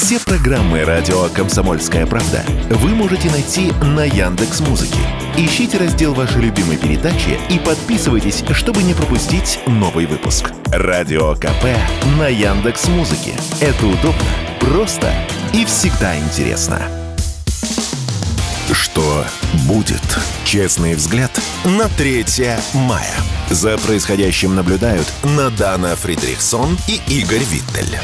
Все программы радио Комсомольская правда вы можете найти на Яндекс Музыке. Ищите раздел вашей любимой передачи и подписывайтесь, чтобы не пропустить новый выпуск. Радио КП на Яндекс Музыке. Это удобно, просто и всегда интересно. Что будет? Честный взгляд на 3 мая. За происходящим наблюдают Надана Фридрихсон и Игорь Виттель.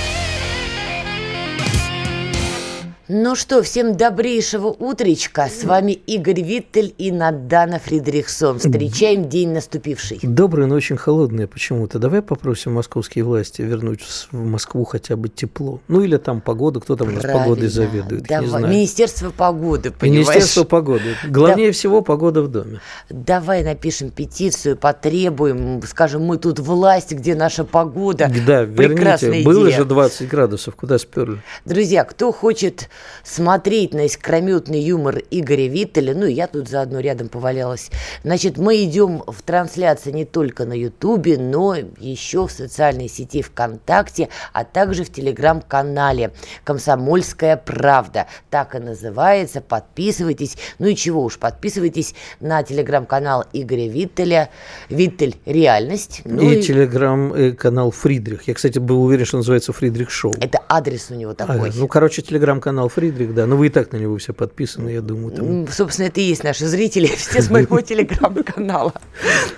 Ну что, всем добрейшего утречка. С вами Игорь Виттель и Надана Фридрихсон. Встречаем день наступивший. Доброе, но очень холодное почему-то. Давай попросим московские власти вернуть в Москву хотя бы тепло. Ну или там погода, кто там у нас погодой заведует, Давай. не знаю. Министерство погоды, понимаешь? Министерство погоды. Главнее всего погода в доме. Давай напишем петицию, потребуем, скажем, мы тут власть, где наша погода. Да, Прекрасная верните. Было идея. же 20 градусов, куда сперли? Друзья, кто хочет смотреть на искрометный юмор Игоря Виттеля, ну и я тут заодно рядом повалялась, значит, мы идем в трансляции не только на Ютубе, но еще в социальной сети ВКонтакте, а также в телеграм-канале «Комсомольская правда». Так и называется. Подписывайтесь. Ну и чего уж, подписывайтесь на телеграм-канал Игоря Виттеля. Виттель «Реальность». Ну и телеграм-канал Фридрих. Я, кстати, был уверен, что называется Фридрих Шоу. Это адрес у него А, такой. ну, короче, телеграм-канал Фридрих, да. Ну, вы и так на него все подписаны, я думаю. Там. Собственно, это и есть наши зрители, все с моего телеграм-канала.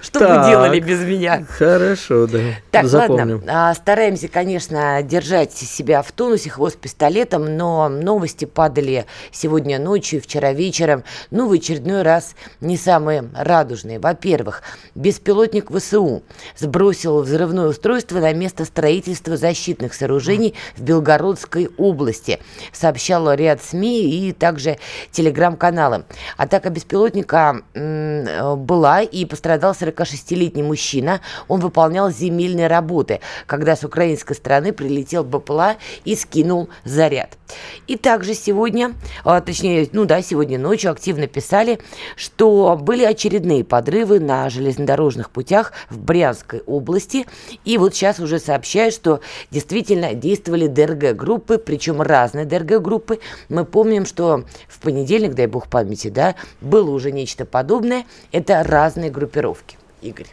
Что вы делали без меня? Хорошо, да. Так, ладно, а, стараемся, конечно, держать себя в тонусе, хвост пистолетом, но новости падали сегодня ночью, вчера вечером, ну, в очередной раз не самые радужные. Во-первых, беспилотник ВСУ сбросил взрывное устройство на место строительства защитных сооружений в Белгородской области, сообщал ряд СМИ и также телеграм-каналы. Атака беспилотника э, была и пострадал 46-летний мужчина. Он выполнял земельные работы, когда с украинской стороны прилетел БПЛА и скинул заряд. И также сегодня, а, точнее, ну да, сегодня ночью активно писали, что были очередные подрывы на железнодорожных путях в Брянской области. И вот сейчас уже сообщают, что действительно действовали ДРГ-группы, причем разные ДРГ-группы. Мы помним, что в понедельник, дай бог памяти, да, было уже нечто подобное. Это разные группировки. Игорь.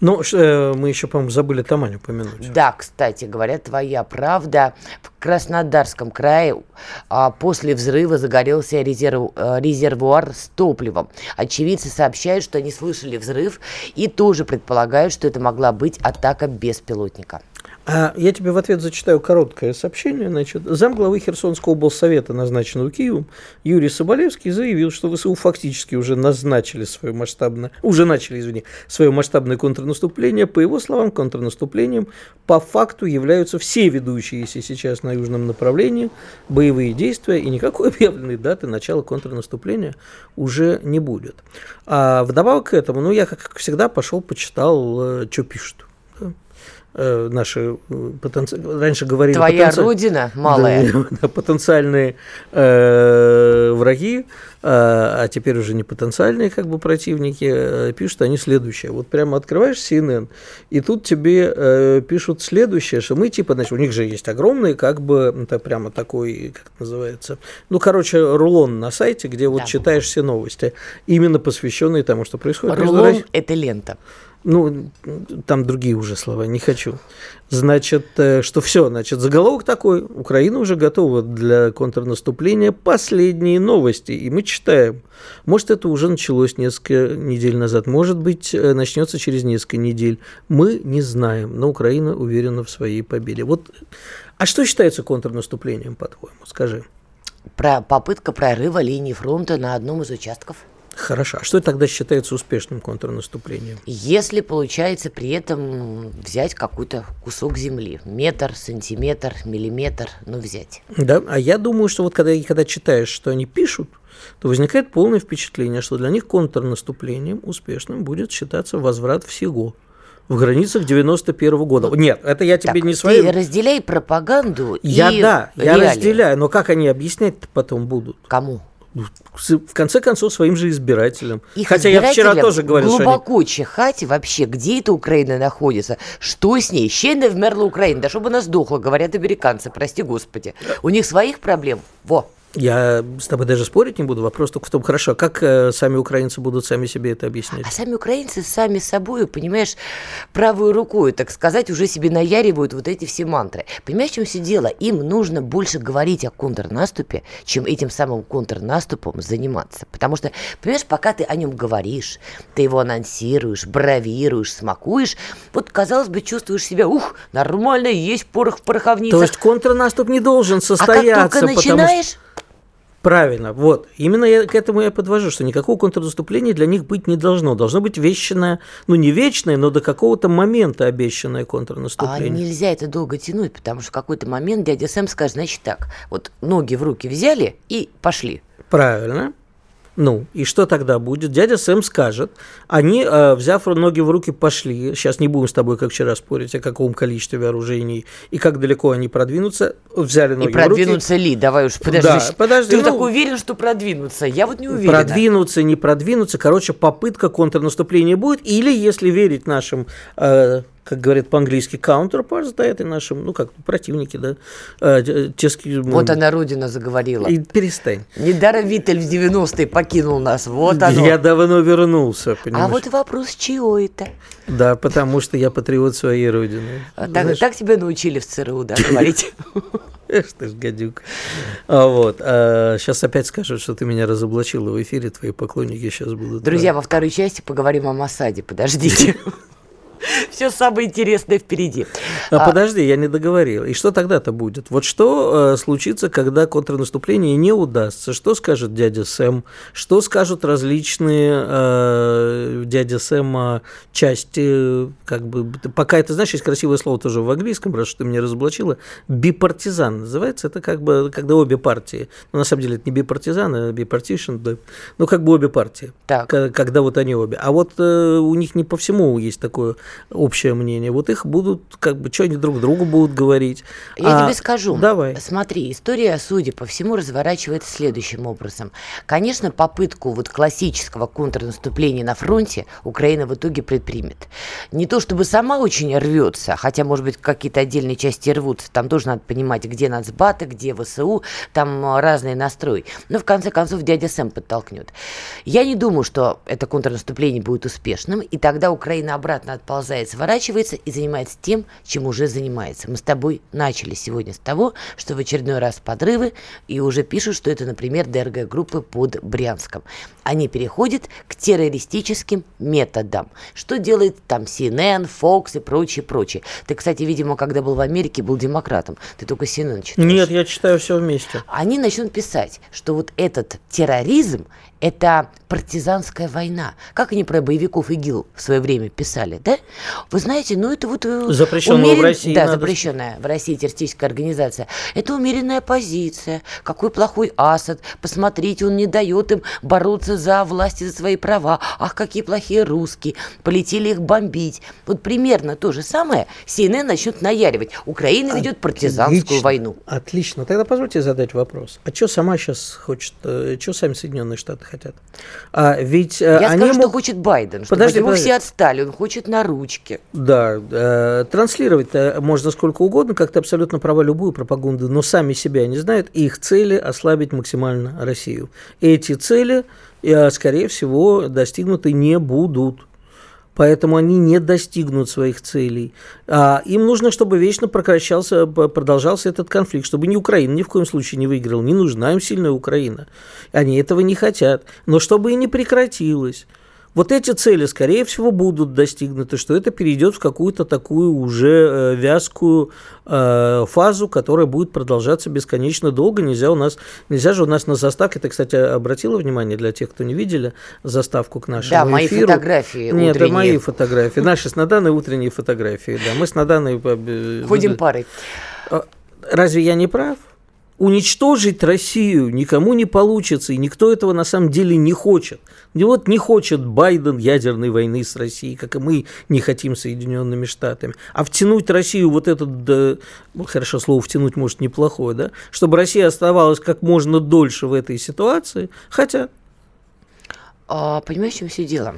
Ну, э, мы еще, по-моему, забыли Тамань упомянуть. Да, кстати говоря, твоя правда. В Краснодарском крае а, после взрыва загорелся резерв- э, резервуар с топливом. Очевидцы сообщают, что они слышали взрыв и тоже предполагают, что это могла быть атака беспилотника. А я тебе в ответ зачитаю короткое сообщение. Значит, замглавы Херсонского облсовета, назначенного Киевом, Юрий Соболевский заявил, что ВСУ фактически уже назначили свое масштабное, уже начали, извини, свое масштабное контрнаступление. По его словам, контрнаступлением по факту являются все ведущиеся сейчас на южном направлении боевые действия, и никакой объявленной даты начала контрнаступления уже не будет. А вдобавок к этому, ну, я, как всегда, пошел, почитал, что пишут. Э, наши э, потенци... раньше говорили Твоя потенци- родина малая. Да, да, потенциальные э, враги, э, а теперь уже не потенциальные как бы противники, э, пишут они следующее. Вот прямо открываешь CNN, и тут тебе э, пишут следующее, что мы типа, значит, у них же есть огромный как бы, это прямо такой, как называется, ну, короче, рулон на сайте, где вот Да. читаешь все новости, именно посвященные тому, что происходит. Рулон это лента. Ну, там другие уже слова, не хочу. Значит, э, что все, значит, заголовок такой, Украина уже готова для контрнаступления, последние новости, и мы читаем. Может, это уже началось несколько недель назад, может быть, э, начнется через несколько недель. Мы не знаем, но Украина уверена в своей победе. Вот, а что считается контрнаступлением, по-твоему, скажи? Про попытка прорыва линии фронта на одном из участков. Хорошо, а что тогда считается успешным контрнаступлением? Если получается при этом взять какой-то кусок земли, метр, сантиметр, миллиметр, ну взять. Да, а я думаю, что вот когда, когда читаешь, что они пишут, то возникает полное впечатление, что для них контрнаступлением успешным будет считаться возврат всего в границах 91 года. Нет, это я тебе Так, не ты своим... разделяй пропаганду Я и да, я реалии. разделяю, но как они объяснять потом будут? Кому? В конце концов, своим же избирателям. Их Хотя я вчера тоже говорил, глубоко что они... чихать вообще, где эта Украина находится, что с ней. Ще не вмерла Украина, да чтобы она сдохла, говорят американцы, прости господи. У них своих проблем, во. Я с тобой даже спорить не буду. Вопрос только в том, хорошо, как э, сами украинцы будут сами себе это объяснять? А сами украинцы сами собой, понимаешь, правой рукой, так сказать, уже себе наяривают вот эти все мантры. Понимаешь, в чем все дело? Им нужно больше говорить о контрнаступе, чем этим самым контрнаступом заниматься. Потому что, понимаешь, пока ты о нем говоришь, ты его анонсируешь, бравируешь, смакуешь, вот, казалось бы, чувствуешь себя, ух, нормально, есть порох в пороховницах. То есть контрнаступ не должен состояться, а как только начинаешь, что Правильно, вот. Именно я, к этому я подвожу, что никакого контрнаступления для них быть не должно. Должно быть вечное, ну не вечное, но до какого-то момента обещанное контрнаступление. А нельзя это долго тянуть, потому что в какой-то момент дядя Сэм скажет, значит так, вот ноги в руки взяли и пошли. Правильно. Ну, и что тогда будет? Дядя Сэм скажет, они, э, взяв ноги в руки, пошли. Сейчас не будем с тобой, как вчера, спорить о каком количестве вооружений и как далеко они продвинутся. Взяли ноги и продвинутся в руки. ли? Давай уж подожди. Да, подожди. Ты ну, так уверен, что продвинутся? Я вот не уверен. Продвинутся, не продвинутся. Короче, попытка контрнаступления будет. Или, если верить нашим э, как говорят по-английски, counterparts, да, это наши, ну, как противники, да. А, те, вот она, Родина, заговорила. И перестань. Недаром Виттель в 90-е покинул нас, вот оно. Я давно вернулся, понимаешь. А вот вопрос, чего это? Да, потому что я патриот своей Родины. А, так, так тебя научили в ЦРУ, да, говорить? Эх ты ж гадюк. А, вот. А, сейчас опять скажут, что ты меня разоблачила в эфире, твои поклонники сейчас будут. Друзья, во второй части поговорим о Масаде, подождите. Все самое интересное впереди. А, а подожди, я не договорил. И что тогда-то будет? Вот что э, случится, когда контрнаступление не удастся? Что скажет дядя Сэм? Что скажут различные э, дядя Сэма части? Как бы, пока это, знаешь, есть красивое слово тоже в английском, раз что ты меня разоблачила. Бипартизан называется. Это как бы, когда обе партии. Но на самом деле это не бипартизан, а бипартишн. Да. Ну, как бы обе партии. Так. Когда вот они обе. А вот э, у них не по всему есть такое общее мнение. Вот их будут, как бы, что они друг другу будут говорить. Я а, тебе скажу. Давай. Смотри, история, судя по всему, разворачивается следующим образом. Конечно, попытку вот классического контрнаступления на фронте Украина в итоге предпримет. Не то чтобы сама очень рвется, хотя, может быть, какие-то отдельные части рвутся. Там тоже надо понимать, где нацбаты, где ВСУ, там разные настрой. Но в конце концов дядя Сэм подтолкнет. Я не думаю, что это контрнаступление будет успешным, и тогда Украина обратно отползет отползает, сворачивается и занимается тем, чем уже занимается. Мы с тобой начали сегодня с того, что в очередной раз подрывы, и уже пишут, что это, например, ДРГ-группы под Брянском. Они переходят к террористическим методам. Что делает там CNN, Fox и прочее, прочее. Ты, кстати, видимо, когда был в Америке, был демократом. Ты только CNN читаешь. Нет, я читаю все вместе. Они начнут писать, что вот этот терроризм это партизанская война. Как они про боевиков ИГИЛ в свое время писали, да? Вы знаете, ну это вот... Э, запрещенная умерен... в России. Да, надо... запрещенная в России террористическая организация. Это умеренная позиция. Какой плохой Асад. Посмотрите, он не дает им бороться за власть и за свои права. Ах, какие плохие русские. Полетели их бомбить. Вот примерно то же самое CNN начнет наяривать. Украина ведет партизанскую Отлично. войну. Отлично. Тогда позвольте задать вопрос. А что сама сейчас хочет, э, что сами Соединенные Штаты хотят. А ведь э, Я они скажу, мог... что хочет Байден, чтобы подожди, подожди. все отстали, он хочет на ручке. Да, э, транслировать можно сколько угодно, как то абсолютно права любую пропаганду, но сами себя не знают, и их цели ослабить максимально Россию. Эти цели, э, скорее всего, достигнуты не будут поэтому они не достигнут своих целей. А им нужно, чтобы вечно прекращался, продолжался этот конфликт, чтобы ни Украина ни в коем случае не выиграла. Не нужна им сильная Украина. Они этого не хотят. Но чтобы и не прекратилось. Вот эти цели, скорее всего, будут достигнуты, что это перейдет в какую-то такую уже э, вязкую э, фазу, которая будет продолжаться бесконечно долго. Нельзя у нас, нельзя же у нас на заставке, ты, кстати, обратила внимание для тех, кто не видели заставку к нашему Да, мои эфиру. фотографии Нет, утренние. это мои фотографии, наши с Наданой утренние фотографии, да, мы с Наданой... Э, Ходим парой. Разве я не прав? Уничтожить Россию никому не получится, и никто этого на самом деле не хочет. И вот не хочет Байден ядерной войны с Россией, как и мы не хотим Соединенными Штатами. А втянуть Россию вот этот, да, ну, хорошо, слово втянуть может неплохое, да, чтобы Россия оставалась как можно дольше в этой ситуации, хотя... А, понимаешь, в чем все дело?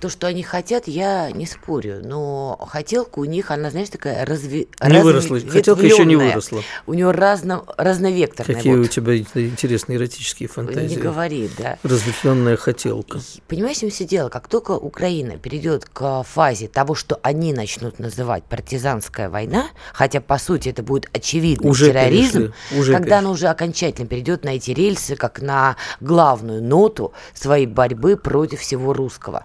То, что они хотят, я не спорю, но хотелка у них, она, знаешь, такая разви... Не выросла, хотелка еще не выросла. У нее разно... разновекторная. Какие вот. у тебя интересные эротические фантазии. Не говори, да. Разветвленная хотелка. Понимаешь, им все дело, как только Украина перейдет к фазе того, что они начнут называть партизанская война, хотя, по сути, это будет очевидный уже терроризм, уже когда перешли. она уже окончательно перейдет на эти рельсы, как на главную ноту своей борьбы против всего русского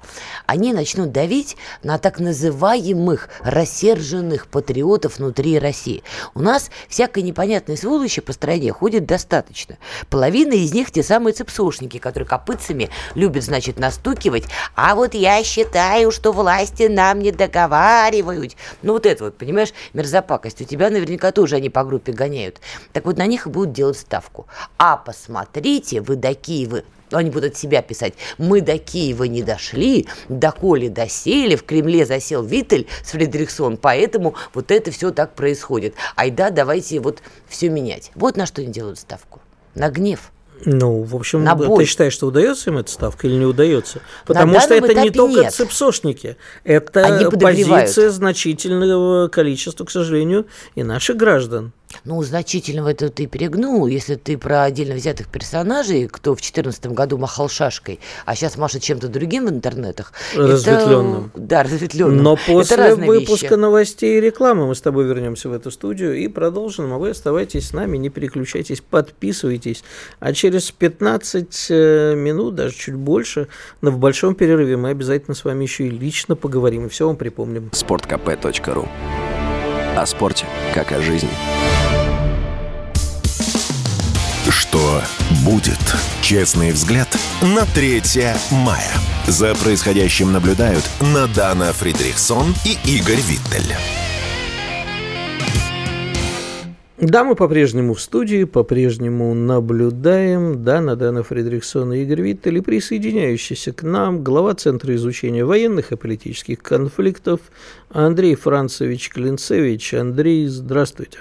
они начнут давить на так называемых рассерженных патриотов внутри России. У нас всякой непонятной сволочи по стране ходит достаточно. Половина из них те самые цепсошники, которые копытцами любят, значит, настукивать. А вот я считаю, что власти нам не договаривают. Ну вот это вот, понимаешь, мерзопакость. У тебя наверняка тоже они по группе гоняют. Так вот на них и будут делать ставку. А посмотрите, вы до Они будут себя писать. Мы до Киева не дошли, до Коли досели, в Кремле засел Виттель с Фредериксон, поэтому вот это все так происходит. Айда, давайте вот все менять. Вот на что они делают ставку. На гнев. Ну, в общем, на ты считаешь, что удается им эта ставка или не удается? Потому что это не только нет. цепсошники, это позиция значительного количества, к сожалению, и наших граждан. Ну, значительного это ты перегнул, если ты про отдельно взятых персонажей, кто в 2014 году махал шашкой, а сейчас машет чем-то другим в интернетах. Разветвленным. Это, да, разветвленным. Но после выпуска вещи. новостей и рекламы мы с тобой вернемся в эту студию и продолжим. А вы оставайтесь с нами, не переключайтесь, подписывайтесь. А через 15 э, минут, даже чуть больше, но в большом перерыве мы обязательно с вами еще и лично поговорим и все вам припомним. sportkp.ru О спорте, как о жизни. Что будет? Честный взгляд на 3 мая. За происходящим наблюдают Надана Фридрихсон и Игорь Виттель. Да, мы по-прежнему в студии, по-прежнему наблюдаем. Да, Надана Фридрихсон и Игорь Виттель и присоединяющийся к нам глава Центра изучения военных и политических конфликтов Андрей Францевич Клинцевич. Андрей, здравствуйте.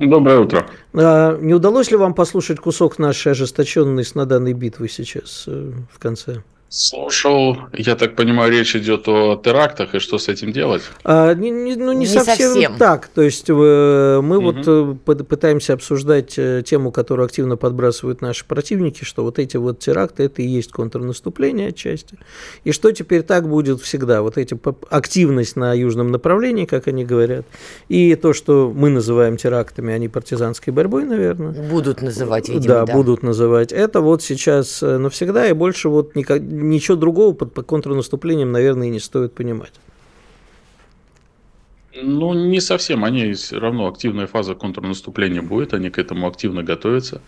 Доброе утро. А, не удалось ли вам послушать кусок нашей ожесточенной с наданной битвы сейчас э, в конце? Слушал, я так понимаю, речь идет о терактах и что с этим делать? А, не, не, ну, не, не совсем, совсем так. То есть э, мы угу. вот э, пытаемся обсуждать э, тему, которую активно подбрасывают наши противники, что вот эти вот теракты это и есть контрнаступление отчасти. И что теперь так будет всегда. Вот эти активность на южном направлении, как они говорят, и то, что мы называем терактами, они партизанской борьбой, наверное. Будут называть, видимо, да. Да, будут называть. Это вот сейчас навсегда, и больше вот никак ничего другого под, под контрнаступлением, наверное, и не стоит понимать. Ну, не совсем. Они все равно активная фаза контрнаступления будет. Они к этому активно готовятся.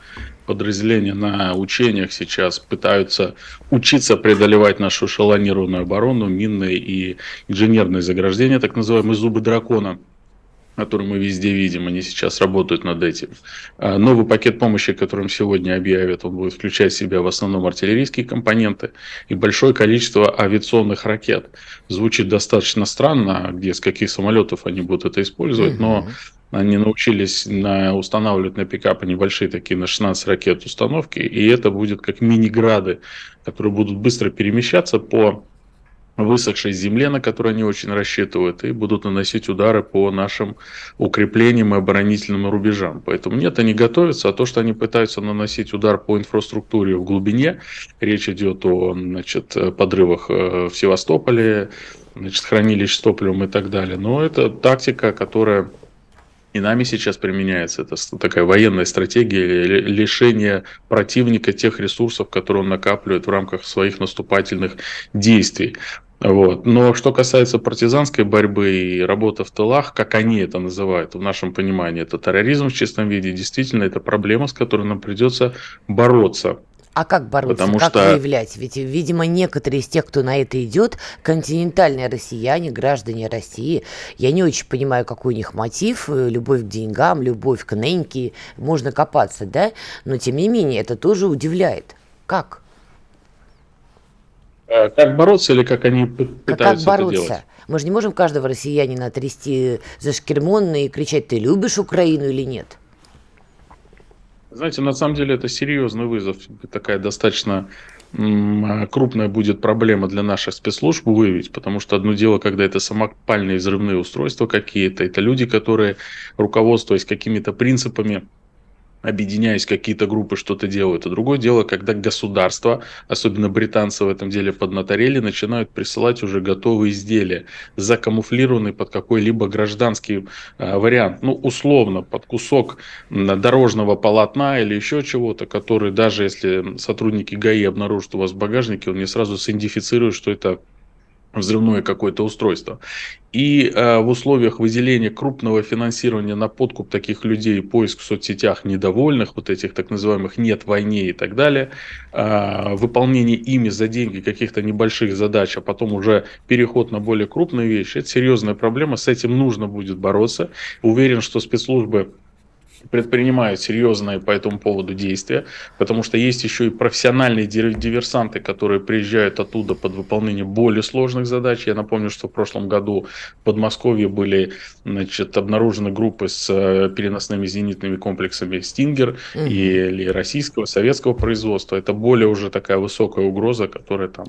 Подразделения на учениях сейчас пытаются учиться преодолевать нашу шалонированную оборону, минные и инженерные заграждения, так называемые зубы дракона который мы везде видим, они сейчас работают над этим. А новый пакет помощи, которым сегодня объявят, он будет включать в себя в основном артиллерийские компоненты и большое количество авиационных ракет. Звучит достаточно странно, где с каких самолетов они будут это использовать, но они научились на, устанавливать на пикапы небольшие такие на 16 ракет установки, и это будет как мини-грады, которые будут быстро перемещаться по высохшей земле, на которую они очень рассчитывают, и будут наносить удары по нашим укреплениям и оборонительным рубежам. Поэтому нет, они готовятся, а то, что они пытаются наносить удар по инфраструктуре в глубине, речь идет о значит, подрывах э, в Севастополе, значит, хранилищ с топливом и так далее. Но это тактика, которая и нами сейчас применяется. Это такая военная стратегия лишения противника тех ресурсов, которые он накапливает в рамках своих наступательных действий. Вот. Но что касается партизанской борьбы и работы в тылах, как они это называют, в нашем понимании, это терроризм в чистом виде, действительно, это проблема, с которой нам придется бороться. А как бороться, Потому как что... выявлять? Ведь, видимо, некоторые из тех, кто на это идет, континентальные россияне, граждане России. Я не очень понимаю, какой у них мотив, э, любовь к деньгам, любовь к неньке, можно копаться, да? Но, тем не менее, это тоже удивляет. Как? Э, как бороться или как они пытаются как бороться? это делать? Мы же не можем каждого россиянина трясти за шкермон и кричать, ты любишь Украину или нет? Знаете, на самом деле это серьезный вызов. Такая достаточно крупная будет проблема для наших спецслужб выявить, потому что одно дело, когда это самопальные взрывные устройства какие-то, это люди, которые, руководствуясь какими-то принципами, объединяясь какие-то группы, что-то делают. А другое дело, когда государства, особенно британцы в этом деле поднаторели, начинают присылать уже готовые изделия, закамуфлированные под какой-либо гражданский э, вариант. Ну, условно, под кусок дорожного полотна или еще чего-то, который даже если сотрудники ГАИ обнаружат у вас в багажнике, он не сразу синдифицирует, что это взрывное какое-то устройство. И э, в условиях выделения крупного финансирования на подкуп таких людей, поиск в соцсетях недовольных, вот этих так называемых «нет войне» и так далее, э, выполнение ими за деньги каких-то небольших задач, а потом уже переход на более крупные вещи, это серьезная проблема, с этим нужно будет бороться. Уверен, что спецслужбы предпринимают серьезные по этому поводу действия, потому что есть еще и профессиональные диверсанты, которые приезжают оттуда под выполнение более сложных задач. Я напомню, что в прошлом году в Подмосковье были значит, обнаружены группы с э, переносными зенитными комплексами «Стингер» угу. или российского, советского производства. Это более уже такая высокая угроза, которая там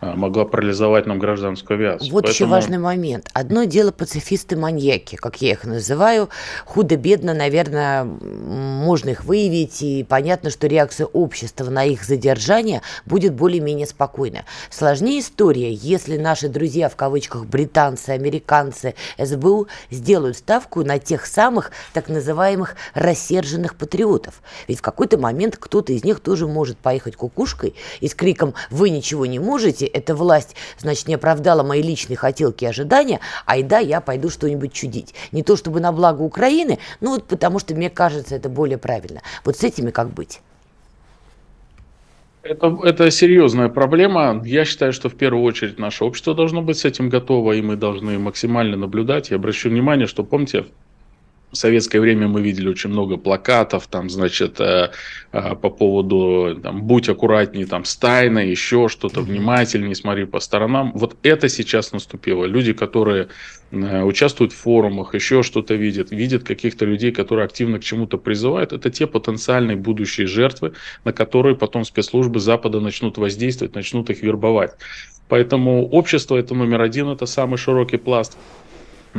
могла парализовать нам гражданскую авиацию. Вот Поэтому... еще важный момент. Одно дело пацифисты-маньяки, как я их называю. Худо-бедно, наверное, можно их выявить, и понятно, что реакция общества на их задержание будет более-менее спокойная. Сложнее история, если наши друзья, в кавычках, британцы, американцы, СБУ сделают ставку на тех самых так называемых рассерженных патриотов. Ведь в какой-то момент кто-то из них тоже может поехать кукушкой и с криком «Вы ничего не можете, эта власть, значит, не оправдала мои личные хотелки и ожидания, а и да, я пойду что-нибудь чудить». Не то чтобы на благо Украины, но вот потому что мне кажется, это более правильно. Вот с этими как быть? Это, это серьезная проблема. Я считаю, что в первую очередь наше общество должно быть с этим готово, и мы должны максимально наблюдать. Я обращу внимание, что, помните, в советское время мы видели очень много плакатов, там, значит, э, э, по поводу, там, будь аккуратней, там, с тайной, еще что-то, внимательней, смотри по сторонам. Вот это сейчас наступило. Люди, которые э, участвуют в форумах, еще что-то видят, видят каких-то людей, которые активно к чему-то призывают, это те потенциальные будущие жертвы, на которые потом спецслужбы Запада начнут воздействовать, начнут их вербовать. Поэтому общество это номер один, это самый широкий пласт.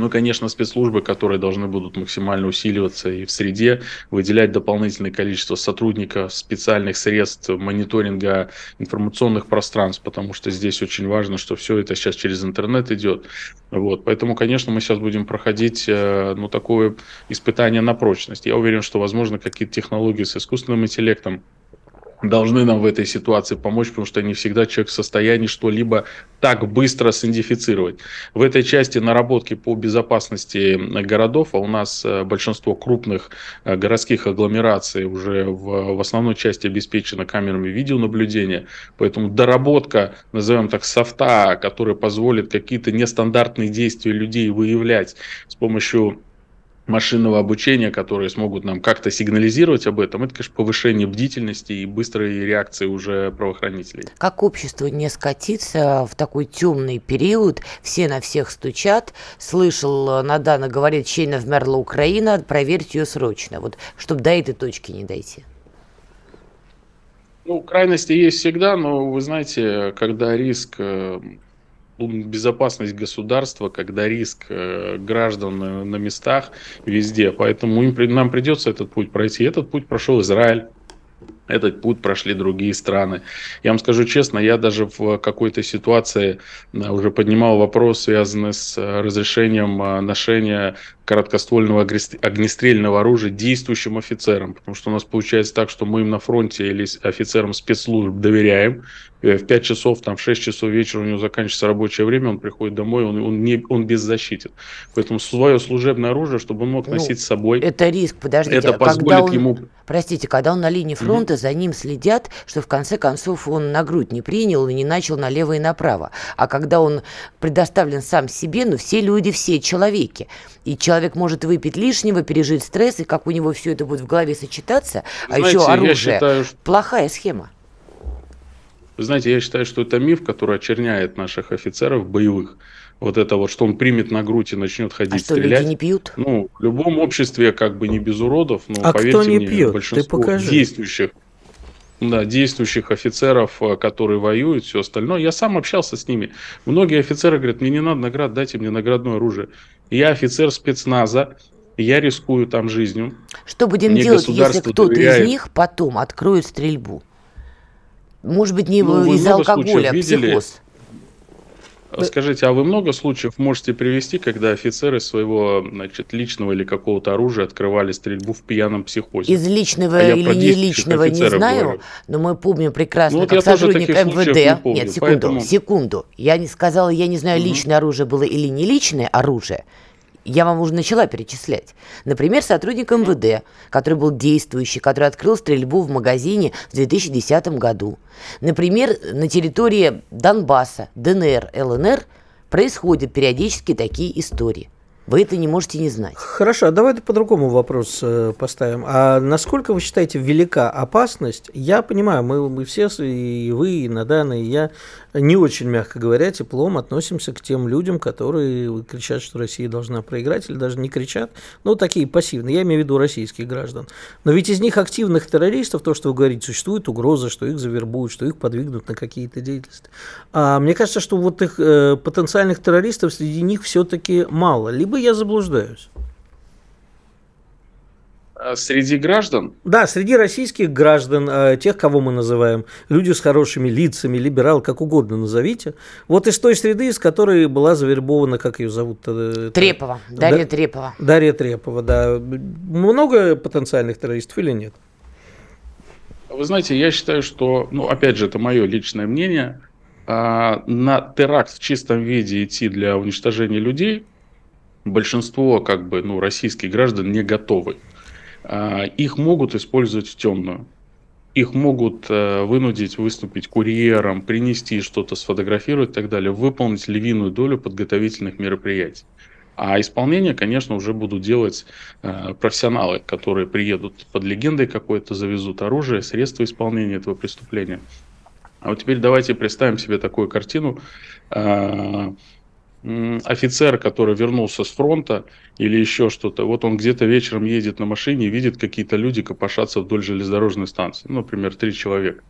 Ну и, конечно, спецслужбы, которые должны будут максимально усиливаться и в среде, выделять дополнительное количество сотрудников, специальных средств мониторинга информационных пространств, потому что здесь очень важно, что все это сейчас через интернет идет. Вот. Поэтому, конечно, мы сейчас будем проходить э, ну, такое испытание на прочность. Я уверен, что, возможно, какие-то технологии с искусственным интеллектом должны нам в этой ситуации помочь, потому что не всегда человек в состоянии что-либо так быстро синдифицировать. В этой части наработки по безопасности городов, а у нас э, большинство крупных э, городских агломераций уже в, в основной части обеспечено камерами видеонаблюдения, поэтому доработка, назовем так, софта, который позволит какие-то нестандартные действия людей выявлять с помощью машинного обучения, которые смогут нам как-то сигнализировать об этом, это, конечно, повышение бдительности и быстрой реакции уже правоохранителей. Как общество не скатиться в такой темный период, все на всех стучат, слышал, Надана говорит, чейно вмерла Украина, проверьте ее срочно, вот, чтобы до этой точки не дойти. Ну, крайности есть всегда, но вы знаете, когда риск э, безопасность государства, когда риск э, граждан на, местах везде. Поэтому им, нам придется этот путь пройти. Этот путь прошел Израиль. Этот путь прошли другие страны. Я вам скажу честно, я даже в какой-то ситуации э, уже поднимал вопрос, связанный с э, разрешением ношения короткоствольного огнестрельного оружия действующим офицерам. Потому что у нас получается так, что мы им на фронте или офицерам спецслужб доверяем, в 5 часов, там, в 6 часов вечера у него заканчивается рабочее время, он приходит домой, он, он, не, он беззащитен. Поэтому свое служебное оружие, чтобы он мог ну, носить с собой. Это риск, подождите. Это позволит он, ему простите, когда он на линии фронта, mm-hmm. за ним следят, что в конце концов он на грудь не принял и не начал налево и направо. А когда он предоставлен сам себе, ну все люди, все человеки. И человек может выпить лишнего, пережить стресс, и как у него все это будет в голове сочетаться, а Знаете, а еще оружие. Считаю, что... Плохая схема. Вы знаете, я считаю, что это миф, который очерняет наших офицеров боевых вот это вот, что он примет на грудь и начнет ходить а что, стрелять. люди не пьют? Ну, в любом обществе как бы не без уродов, но а поверьте кто не мне, пьет? большинство действующих да, действующих офицеров, э, которые воюют, все остальное. Я сам общался с ними. Многие офицеры говорят, мне не надо наград, дайте мне наградное оружие. Я офицер спецназа, я рискую там жизнью. Что будем мне делать, если кто-то доверяет. из них потом откроет стрельбу? Может быть, не ну, из алкоголя, а психоз. Скажите, а вы много случаев можете привести, когда офицеры своего значит, личного или какого-то оружия открывали стрельбу в пьяном психозе? Из личного а или не личного не знаю, говорю. но мы помним прекрасно, ну, вот как сотрудник МВД. Не помню, Нет, секунду, поэтому... секунду. Я не сказала, я не знаю, личное оружие было или не личное оружие я вам уже начала перечислять. Например, сотрудник МВД, который был действующий, который открыл стрельбу в магазине в 2010 году. Например, на территории Донбасса, ДНР, ЛНР происходят периодически такие истории – вы это не можете не знать. Хорошо, а давайте по-другому вопрос э, поставим. А насколько вы считаете велика опасность? Я понимаю, мы, мы все, и вы, и Надана, и я, не очень, мягко говоря, теплом относимся к тем людям, которые кричат, что Россия должна проиграть, или даже не кричат, но такие пассивные. Я имею в виду российских граждан. Но ведь из них активных террористов, то, что вы говорите, существует угроза, что их завербуют, что их подвигнут на какие-то деятельности. А мне кажется, что вот их э, потенциальных террористов среди них все-таки мало. Либо я заблуждаюсь? А среди граждан? Да, среди российских граждан, э, тех, кого мы называем, люди с хорошими лицами, либерал, как угодно назовите. Вот из той среды, из которой была завербована, как ее зовут? Трепова, Дарья да, Трепова. Дарья Трепова, да. Много потенциальных террористов или нет? Вы знаете, я считаю, что, ну, опять же, это мое личное мнение, а, на теракт в чистом виде идти для уничтожения людей большинство как бы, ну, российских граждан не готовы. А, их могут использовать в темную. Их могут э, вынудить выступить курьером, принести что-то, сфотографировать и так далее, выполнить львиную долю подготовительных мероприятий. А исполнение, конечно, уже будут делать э, профессионалы, которые приедут под легендой какой-то, завезут оружие, средства исполнения этого преступления. А вот теперь давайте представим себе такую картину. Э, офицер, который вернулся с фронта или еще что-то, вот он где-то вечером едет на машине и видит какие-то люди копошатся вдоль железнодорожной станции, ну, например, три человека.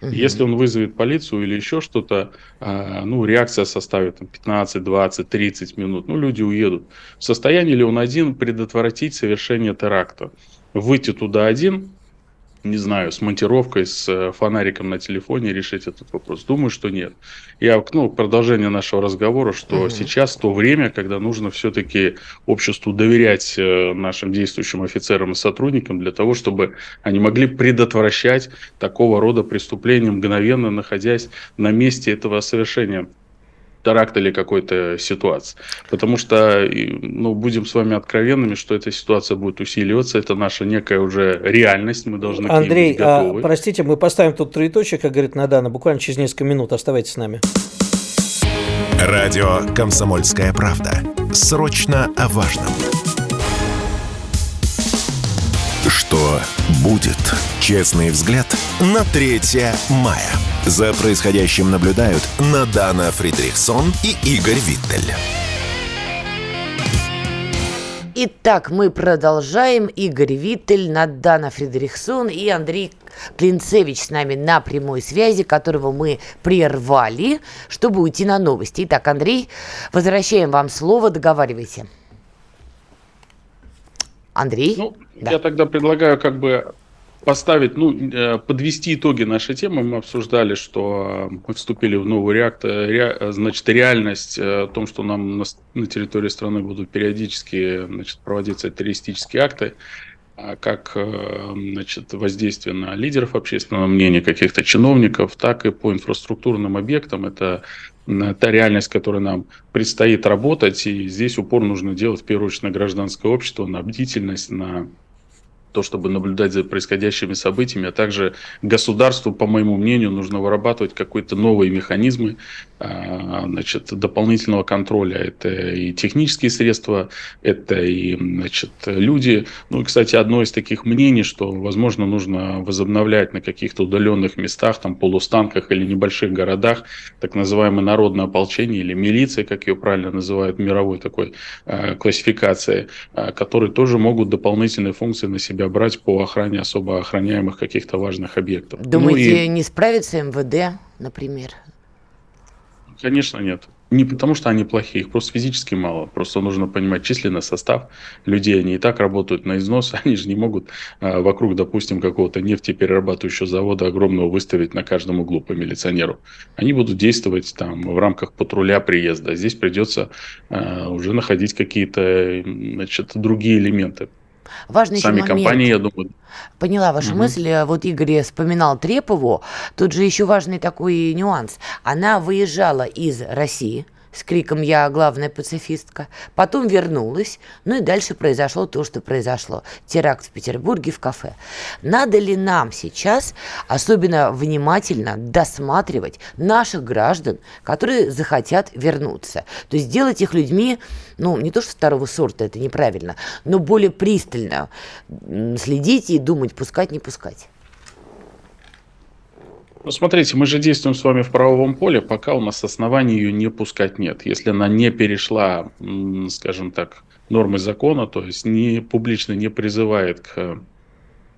Угу. Если он вызовет полицию или еще что-то, а, ну, реакция составит там, 15, 20, 30 минут, ну, люди уедут. В состоянии ли он один предотвратить совершение теракта? Выйти туда один, не знаю, с монтировкой, с э, фонариком на телефоне решить этот вопрос? Думаю, что нет. Я, ну, продолжение нашего разговора, что угу. сейчас то время, когда нужно все-таки обществу доверять э, нашим действующим офицерам и сотрудникам для того, чтобы они могли предотвращать такого рода преступления, мгновенно находясь на месте этого совершения теракт или какой-то ситуации. Потому что, ну, будем с вами откровенными, что эта ситуация будет усиливаться, это наша некая уже реальность, мы должны Андрей, к ней быть а, готовы. А, простите, мы поставим тут троеточие, как говорит Надана, буквально через несколько минут, оставайтесь с нами. Радио «Комсомольская правда». Срочно о важном. Что будет? Честный взгляд на 3 мая. За происходящим наблюдают Надана Фридрихсон и Игорь Виттель. Итак, мы продолжаем. Игорь Виттель, Надана Фридрихсон и Андрей Клинцевич с нами на прямой связи, которого мы прервали, чтобы уйти на новости. Итак, Андрей, возвращаем вам слово, договаривайте. Андрей? Ну, да. я тогда предлагаю как бы поставить, ну, э, подвести итоги нашей темы. Мы обсуждали, что мы вступили в новую реактор, ре, значит, реальность э, о том, что нам на, на территории страны будут периодически значит, проводиться террористические акты, а как э, значит, воздействие на лидеров общественного мнения, каких-то чиновников, так и по инфраструктурным объектам. Это та реальность, которой нам предстоит работать, и здесь упор нужно делать в первую очередь на гражданское общество, на бдительность, на то, чтобы наблюдать за происходящими событиями, а также государству, по моему мнению, нужно вырабатывать какие-то новые механизмы а, значит, дополнительного контроля. Это и технические средства, это и значит, люди. Ну и, кстати, одно из таких мнений, что, возможно, нужно возобновлять на каких-то удаленных местах, там, полустанках или небольших городах, так называемое народное ополчение или милиция, как ее правильно называют, мировой такой э, классификации, э, которые тоже могут дополнительные функции на себя брать по охране особо охраняемых каких-то важных объектов. Думаете, ну и... не справится МВД, например? Конечно, нет. Не потому, что они плохие, их просто физически мало. Просто нужно понимать численный состав людей. Они и так работают на износ. Они же не могут а, вокруг, допустим, какого-то нефтеперерабатывающего завода огромного выставить на каждом углу по милиционеру. Они будут действовать там в рамках патруля приезда. Здесь придется а, уже находить какие-то значит, другие элементы. Важный Сами момент. компании, я думаю. Поняла вашу угу. мысль. Вот Игорь вспоминал Трепову. Тут же еще важный такой нюанс. Она выезжала из России – с криком «Я главная пацифистка». Потом вернулась, ну и дальше произошло то, что произошло. Теракт в Петербурге в кафе. Надо ли нам сейчас особенно внимательно досматривать наших граждан, которые захотят вернуться? То есть сделать их людьми, ну, не то что второго сорта, это неправильно, но более пристально следить и думать, пускать, не пускать. Ну, смотрите, мы же действуем с вами в правовом поле, пока у нас оснований ее не пускать нет. Если она не перешла, скажем так, нормы закона, то есть не публично не призывает к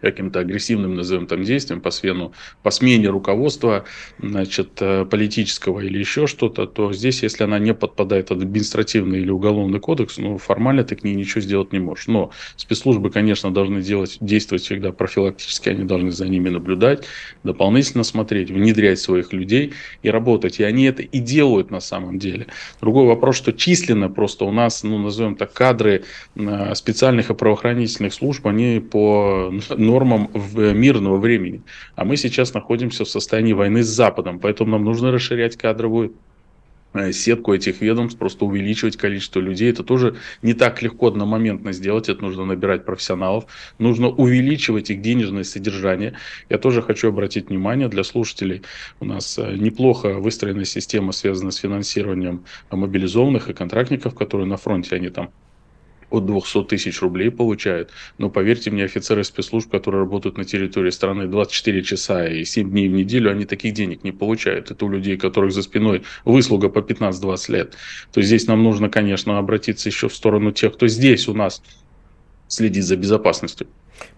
каким-то агрессивным, назовем там, действием по, смену, по смене руководства значит, э, политического или еще что-то, то здесь, если она не подпадает под административный или уголовный кодекс, ну, формально ты к ней ничего сделать не можешь. Но спецслужбы, конечно, должны делать, действовать всегда профилактически, они должны за ними наблюдать, дополнительно смотреть, внедрять своих людей и работать. И они это и делают на самом деле. Другой вопрос, что численно просто у нас, ну, назовем так, кадры э, специальных и правоохранительных служб, они по нормам в мирного времени. А мы сейчас находимся в состоянии войны с Западом, поэтому нам нужно расширять кадровую э, сетку этих ведомств, просто увеличивать количество людей. Это тоже не так легко одномоментно сделать, это нужно набирать профессионалов, нужно увеличивать их денежное содержание. Я тоже хочу обратить внимание для слушателей, у нас э, неплохо выстроена система, связанная с финансированием мобилизованных и контрактников, которые на фронте, они там от 200 тысяч рублей получают. Но поверьте мне, офицеры спецслужб, которые работают на территории страны 24 часа и 7 дней в неделю, они таких денег не получают. Это у людей, которых за спиной выслуга по 15-20 лет. То здесь нам нужно, конечно, обратиться еще в сторону тех, кто здесь у нас следит за безопасностью.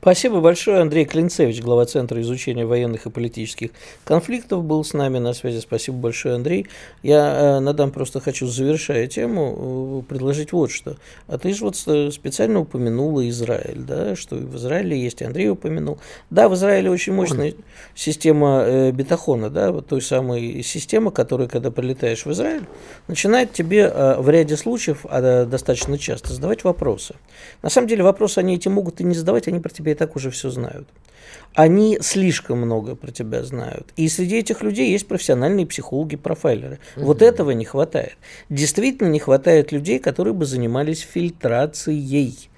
Спасибо большое. Андрей Клинцевич, глава Центра изучения военных и политических конфликтов, был с нами на связи. Спасибо большое, Андрей. Я, э, Надам, просто хочу, завершая тему, э, предложить вот что. А ты же вот специально упомянула Израиль, да, что в Израиле есть, Андрей упомянул. Да, в Израиле очень мощная система э, бетахона, да, вот той самой системы, которая, когда прилетаешь в Израиль, начинает тебе в ряде случаев, а достаточно часто, задавать вопросы. На самом деле вопросы они эти могут и не задавать, они про тебя и так уже все знают. Они слишком много про тебя знают. И среди этих людей есть профессиональные психологи, профайлеры. Угу. Вот этого не хватает. Действительно не хватает людей, которые бы занимались фильтрацией.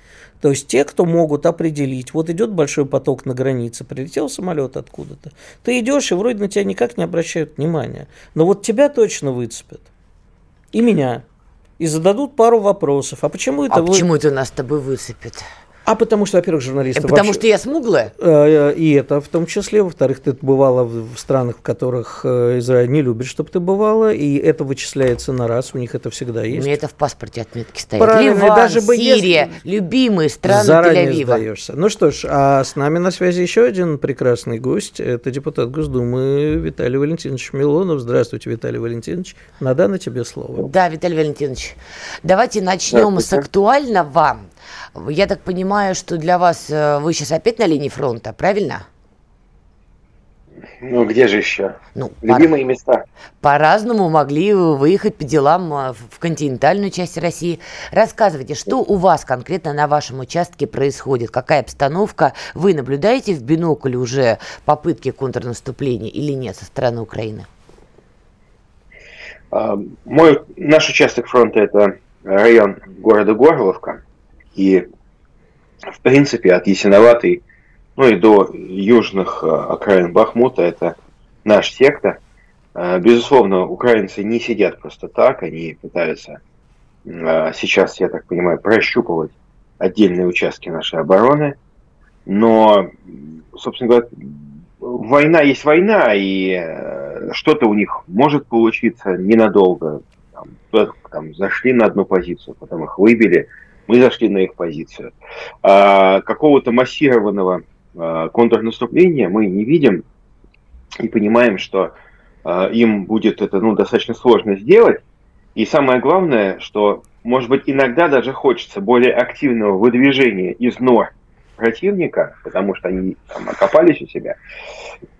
То есть те, кто могут определить, вот идет большой поток на границе, прилетел самолет откуда-то. Ты идешь, и вроде на тебя никак не обращают внимания. Но вот тебя точно выцепят. И меня. И зададут пару вопросов. А почему это а вы... почему это нас с тобой высыпят? А потому что, во-первых, журналисты... Потому вообще... что я смуглая? Э, и это в том числе. Во-вторых, ты бывала в странах, в которых э, Израиль не любит, чтобы ты бывала, и это вычисляется на раз, у них это всегда есть. У меня это в паспорте отметки стоит. Правильно, Ливан, даже бы Сирия, если... любимые страны Заранее сдаешься. Ну что ж, а с нами на связи еще один прекрасный гость. Это депутат Госдумы Виталий Валентинович Милонов. Здравствуйте, Виталий Валентинович. Надо на тебе слово. Да, Виталий Валентинович. Давайте начнем с актуального. Я так понимаю, что для вас э, вы сейчас опять на линии фронта, правильно? Ну, где же еще? Ну, Любимые по- места. По-разному могли выехать по делам э, в континентальную часть России. Рассказывайте, что у вас конкретно на вашем участке происходит? Какая обстановка? Вы наблюдаете в бинокль уже попытки контрнаступления или нет со стороны Украины? А, мой, наш участок фронта – это район города Горловка. И, в принципе, от Ясиноватой ну и до южных э, окраин Бахмута, это наш сектор. Э, безусловно, украинцы не сидят просто так, они пытаются э, сейчас, я так понимаю, прощупывать отдельные участки нашей обороны. Но, собственно говоря, война есть война, и что-то у них может получиться ненадолго. Там, там, зашли на одну позицию, потом их выбили, мы зашли на их позицию. А, какого-то массированного а, контрнаступления мы не видим и понимаем, что а, им будет это ну, достаточно сложно сделать. И самое главное, что, может быть, иногда даже хочется более активного выдвижения из нор противника, потому что они там, окопались у себя,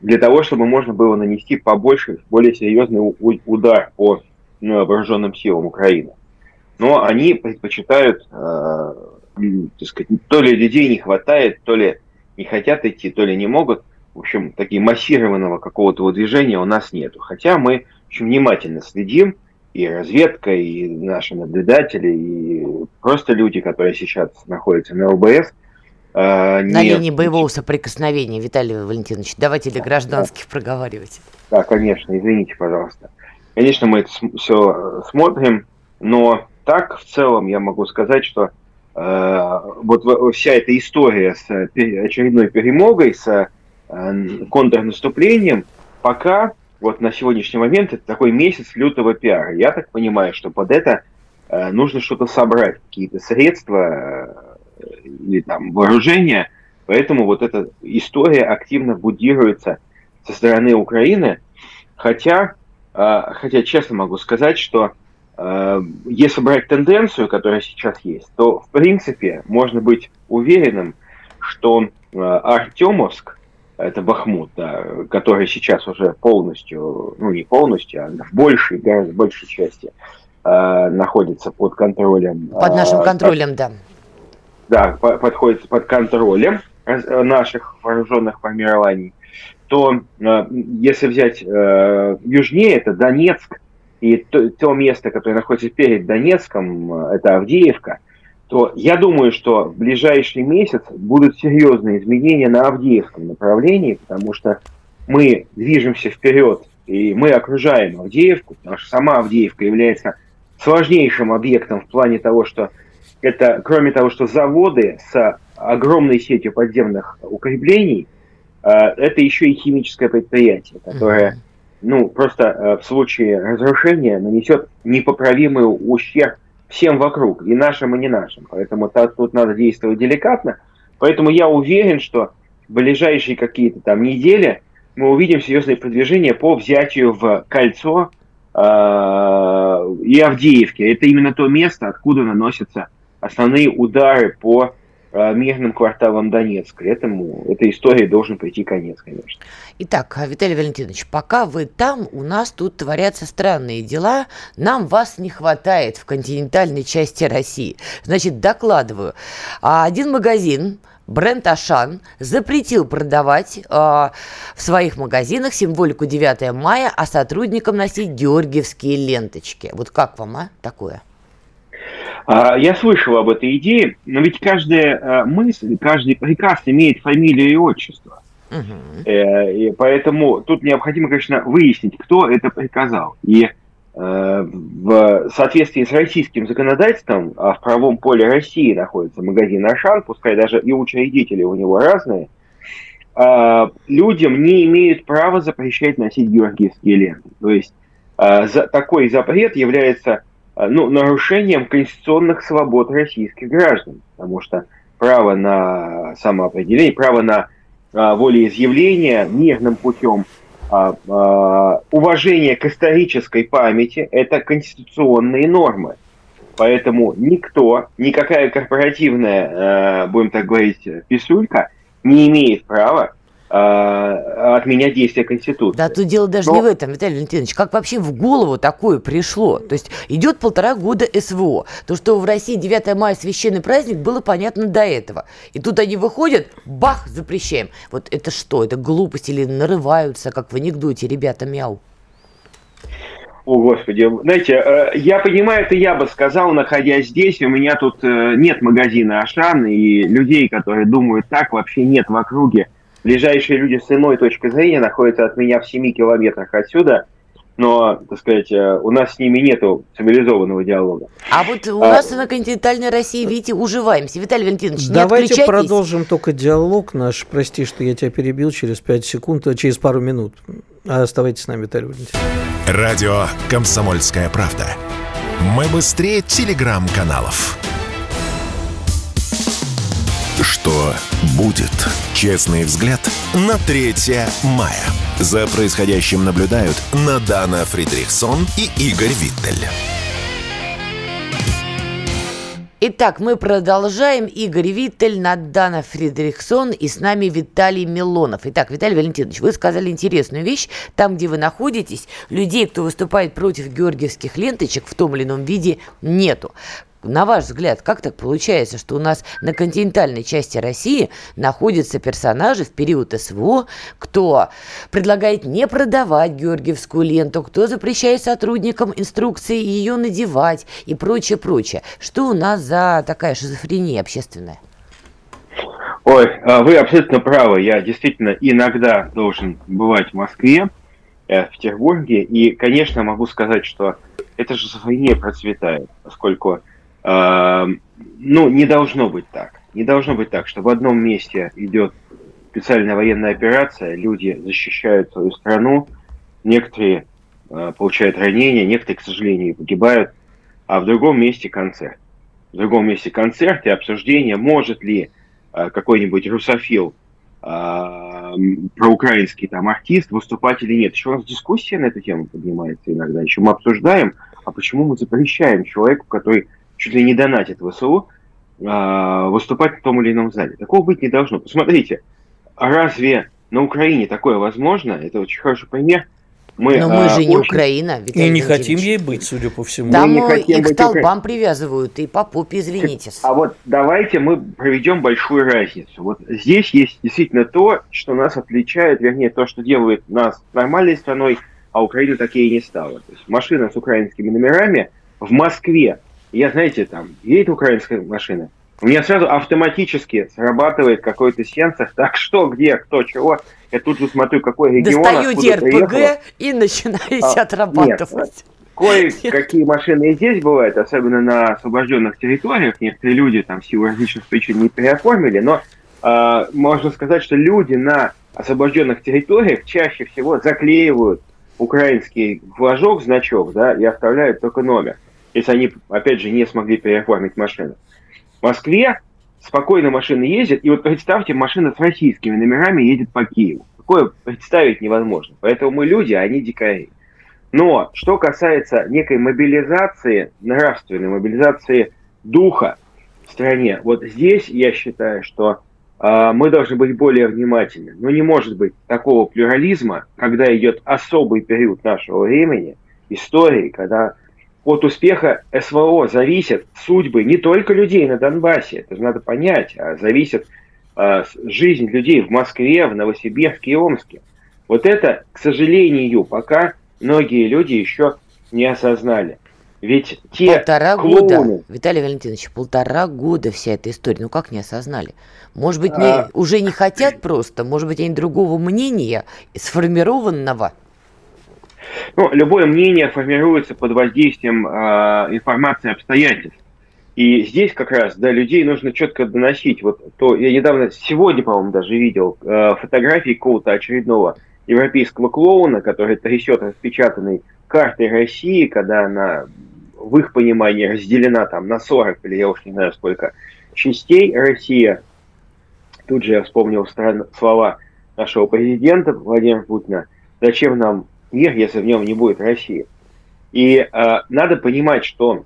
для того, чтобы можно было нанести побольше, более серьезный удар по ну, вооруженным силам Украины. Но они предпочитают, э, так сказать, то ли людей не хватает, то ли не хотят идти, то ли не могут. В общем, такие массированного какого-то движения у нас нету. Хотя мы очень внимательно следим, и разведка, и наши наблюдатели, и просто люди, которые сейчас находятся на ЛБС – э, не... На линии боевого соприкосновения, Виталий Валентинович. Давайте для гражданских да. проговаривать. Да, конечно, извините, пожалуйста. Конечно, мы это все смотрим, но так в целом я могу сказать, что э, вот вся эта история с очередной перемогой, с э, контрнаступлением, пока вот на сегодняшний момент это такой месяц лютого пиара. Я так понимаю, что под это э, нужно что-то собрать, какие-то средства, или там вооружения. Поэтому вот эта история активно будируется со стороны Украины. Хотя, а, хотя честно могу сказать, что если брать тенденцию, которая сейчас есть, то в принципе можно быть уверенным, что а, Артемовск, это Бахмут, да, который сейчас уже полностью, ну не полностью, а в большей, гораздо большей части находится под контролем. Под нашим контролем, да да, подходит под контролем э, наших вооруженных формирований, то э, если взять э, южнее, это Донецк, и то, то место, которое находится перед Донецком, это Авдеевка, то я думаю, что в ближайший месяц будут серьезные изменения на Авдеевском направлении, потому что мы движемся вперед, и мы окружаем Авдеевку, потому что сама Авдеевка является сложнейшим объектом в плане того, что это, кроме того, что заводы с огромной сетью подземных укреплений, э, это еще и химическое предприятие, которое, ну, просто э, в случае разрушения нанесет непоправимый ущерб всем вокруг, и нашим, и не нашим. Поэтому тут надо действовать деликатно. Поэтому я уверен, что в ближайшие какие-то там недели мы увидим серьезное продвижение по взятию в кольцо э, и Авдеевки. Это именно то место, откуда наносятся основные удары по мирным кварталам Донецка. Этому, этой истории должен прийти конец, конечно. Итак, Виталий Валентинович, пока вы там, у нас тут творятся странные дела. Нам вас не хватает в континентальной части России. Значит, докладываю. А один магазин, бренд Ашан запретил продавать э, в своих магазинах символику 9 мая, а сотрудникам носить георгиевские ленточки. Вот как вам, а, такое? А, я слышал об этой идее, но ведь каждая э, мысль, каждый приказ имеет фамилию и отчество. Угу. И поэтому тут необходимо, конечно, выяснить, кто это приказал. И э, в соответствии с российским законодательством, а в правом поле России находится магазин Ашан, пускай даже и учредители у него разные, людям не имеют права запрещать носить георгиевские ленты. То есть такой запрет является ну, нарушением конституционных свобод российских граждан, потому что право на самоопределение, право на а, волеизъявление мирным путем, а, а, уважение к исторической памяти – это конституционные нормы. Поэтому никто, никакая корпоративная, э, будем так говорить, писулька не имеет права Э, отменять действия Конституции. Да, тут дело даже Но... не в этом, Виталий Валентинович. Как вообще в голову такое пришло? То есть идет полтора года СВО. То, что в России 9 мая священный праздник, было понятно до этого. И тут они выходят, бах, запрещаем. Вот это что? Это глупость или нарываются, как в анекдоте, ребята, мяу? О, Господи, знаете, э, я понимаю, это я бы сказал, находясь здесь, у меня тут э, нет магазина Ашан, и людей, которые думают так, вообще нет в округе. Ближайшие люди с иной точки зрения находятся от меня в 7 километрах отсюда, но, так сказать, э, у нас с ними нет цивилизованного диалога. А вот у а... нас на континентальной России, видите, уживаемся. Виталий Валентинович, не Давайте продолжим только диалог наш. Прости, что я тебя перебил через 5 секунд, через пару минут. Оставайтесь с нами, Виталий Валентинович. Радио «Комсомольская правда». Мы быстрее телеграм-каналов. Что будет? Честный взгляд на 3 мая. За происходящим наблюдают Надана Фридрихсон и Игорь Виттель. Итак, мы продолжаем. Игорь Виттель, Надана Фридрихсон и с нами Виталий Милонов. Итак, Виталий Валентинович, вы сказали интересную вещь. Там, где вы находитесь, людей, кто выступает против георгиевских ленточек в том или ином виде, нету на ваш взгляд, как так получается, что у нас на континентальной части России находятся персонажи в период СВО, кто предлагает не продавать георгиевскую ленту, кто запрещает сотрудникам инструкции ее надевать и прочее, прочее. Что у нас за такая шизофрения общественная? Ой, а вы абсолютно правы. Я действительно иногда должен бывать в Москве, э, в Петербурге. И, конечно, могу сказать, что эта шизофрения процветает, поскольку ну, не должно быть так. Не должно быть так, что в одном месте идет специальная военная операция, люди защищают свою страну, некоторые э, получают ранения, некоторые, к сожалению, погибают, а в другом месте концерт. В другом месте концерт и обсуждение, может ли э, какой-нибудь русофил, э, проукраинский там артист выступать или нет. Еще у нас дискуссия на эту тему поднимается иногда. Еще мы обсуждаем, а почему мы запрещаем человеку, который чуть ли не донатит ВСУ, э, выступать в том или ином зале. Такого быть не должно. Посмотрите, а разве на Украине такое возможно? Это очень хороший пример. Мы, Но мы а, же не очень... Украина. Виталий и не хотим ей быть, судя по всему. Там мы не хотим их к столбам привязывают, и по попе, извините. А вот давайте мы проведем большую разницу. Вот здесь есть действительно то, что нас отличает, вернее, то, что делает нас нормальной страной, а Украину такие не стало. То есть машина с украинскими номерами в Москве я, знаете, там, едет украинская машина, у меня сразу автоматически срабатывает какой-то сенсор, так что, где, кто, чего. Я тут же смотрю, какой регион, Достаете РПГ и начинаете а, отрабатывать. Нет, Кое-какие машины и здесь бывают, особенно на освобожденных территориях. Некоторые люди там в силу различных причин не переоформили, но э, можно сказать, что люди на освобожденных территориях чаще всего заклеивают украинский флажок, значок, да, и оставляют только номер если они, опять же, не смогли переоформить машину. В Москве спокойно машины ездят, и вот представьте, машина с российскими номерами едет по Киеву. Такое представить невозможно. Поэтому мы люди, а они дикари. Но что касается некой мобилизации, нравственной мобилизации духа в стране, вот здесь я считаю, что э, мы должны быть более внимательны. Но не может быть такого плюрализма, когда идет особый период нашего времени, истории, когда от успеха СВО зависят судьбы не только людей на Донбассе, это же надо понять, а зависит э, жизнь людей в Москве, в Новосибирске и Омске. Вот это, к сожалению, пока многие люди еще не осознали. Ведь те полтора клоуны... года, Виталий Валентинович, полтора года вся эта история. Ну как не осознали? Может быть, не, а... уже не хотят просто, может быть, они другого мнения, сформированного ну, любое мнение формируется под воздействием э, информации обстоятельств. И здесь как раз до людей нужно четко доносить. Вот то я недавно, сегодня, по-моему, даже видел э, фотографии какого-то очередного европейского клоуна, который трясет распечатанной картой России, когда она в их понимании разделена там на 40 или я уж не знаю сколько частей Россия. Тут же я вспомнил стран, слова нашего президента Владимира Путина. Зачем нам мир, если в нем не будет России. И э, надо понимать, что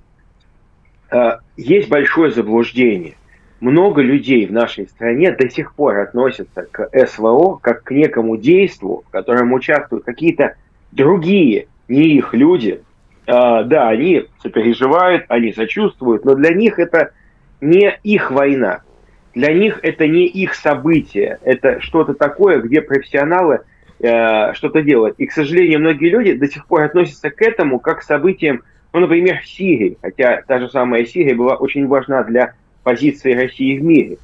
э, есть большое заблуждение. Много людей в нашей стране до сих пор относятся к СВО как к некому действу, в котором участвуют какие-то другие, не их люди. Э, да, они сопереживают, они сочувствуют, но для них это не их война. Для них это не их событие. Это что-то такое, где профессионалы э, что-то делать. И, к сожалению, многие люди до сих пор относятся к этому как к событиям, ну, например, Сирии, хотя та же самая Сирия была очень важна для позиции России в мире.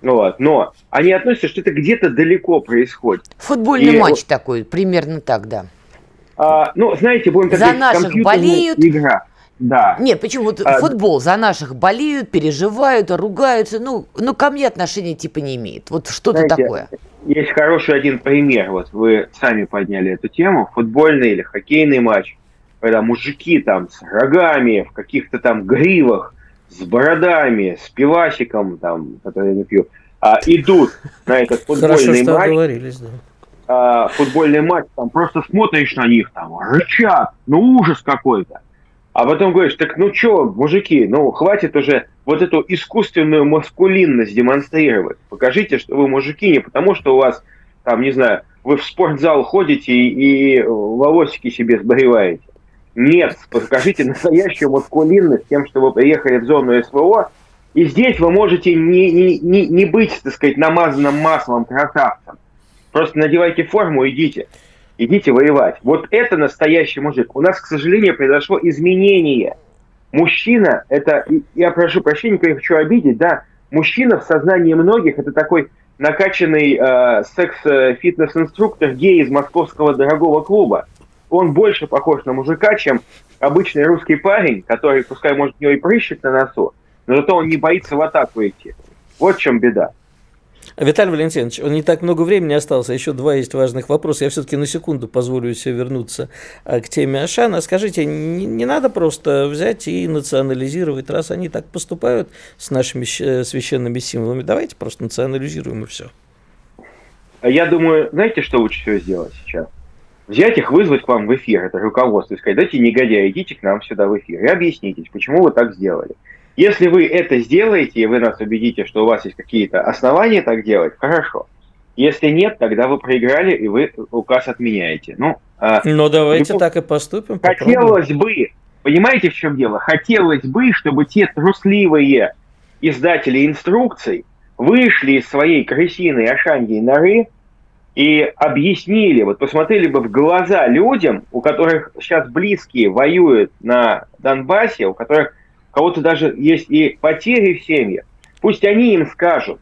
Вот. Но они относятся, что это где-то далеко происходит. Футбольный и, матч такой, примерно так, да. А, ну, знаете, будем так За говорить, наших болеют. Игра. Да. Нет, почему? Вот а, футбол за наших болеют, переживают, ругаются. Ну, ну, ко мне отношения типа не имеет. Вот что-то знаете, такое. Есть хороший один пример. Вот вы сами подняли эту тему. Футбольный или хоккейный матч. Когда мужики там с рогами, в каких-то там гривах, с бородами, с пивасиком, там, который я не пью, а, идут на этот футбольный Хорошо, матч. Договорились, да. А, футбольный матч, там просто смотришь на них, там, рычат, ну ужас какой-то. А потом говоришь, так ну что, мужики, ну хватит уже вот эту искусственную маскулинность демонстрировать. Покажите, что вы мужики, не потому что у вас, там, не знаю, вы в спортзал ходите и, и волосики себе сбриваете. Нет, покажите настоящую маскулинность тем, что вы приехали в зону СВО, и здесь вы можете не, не, не, не быть, так сказать, намазанным маслом красавцем. Просто надевайте форму и идите идите воевать. Вот это настоящий мужик. У нас, к сожалению, произошло изменение. Мужчина, это, я прошу прощения, я хочу обидеть, да, мужчина в сознании многих это такой накачанный э, секс-фитнес-инструктор гей из московского дорогого клуба. Он больше похож на мужика, чем обычный русский парень, который, пускай, может, у него и прыщик на носу, но зато он не боится в атаку идти. Вот в чем беда. Виталий Валентинович, не так много времени осталось, а еще два есть важных вопроса. Я все-таки на секунду позволю себе вернуться а, к теме Ашана. Скажите, не, не надо просто взять и национализировать, раз они так поступают с нашими э, священными символами, давайте просто национализируем и все. Я думаю, знаете, что лучше всего сделать сейчас? Взять их, вызвать к вам в эфир, это руководство, и сказать, дайте негодяи, идите к нам сюда в эфир и объяснитесь, почему вы так сделали. Если вы это сделаете, и вы нас убедите, что у вас есть какие-то основания так делать, хорошо. Если нет, тогда вы проиграли, и вы указ отменяете. Ну, а, Но давайте ну, так и поступим. Хотелось попробуем. бы, понимаете, в чем дело? Хотелось бы, чтобы те трусливые издатели инструкций вышли из своей крысиной Ашаньей норы и объяснили, вот посмотрели бы в глаза людям, у которых сейчас близкие воюют на Донбассе, у которых кого-то даже есть и потери в семьях, пусть они им скажут.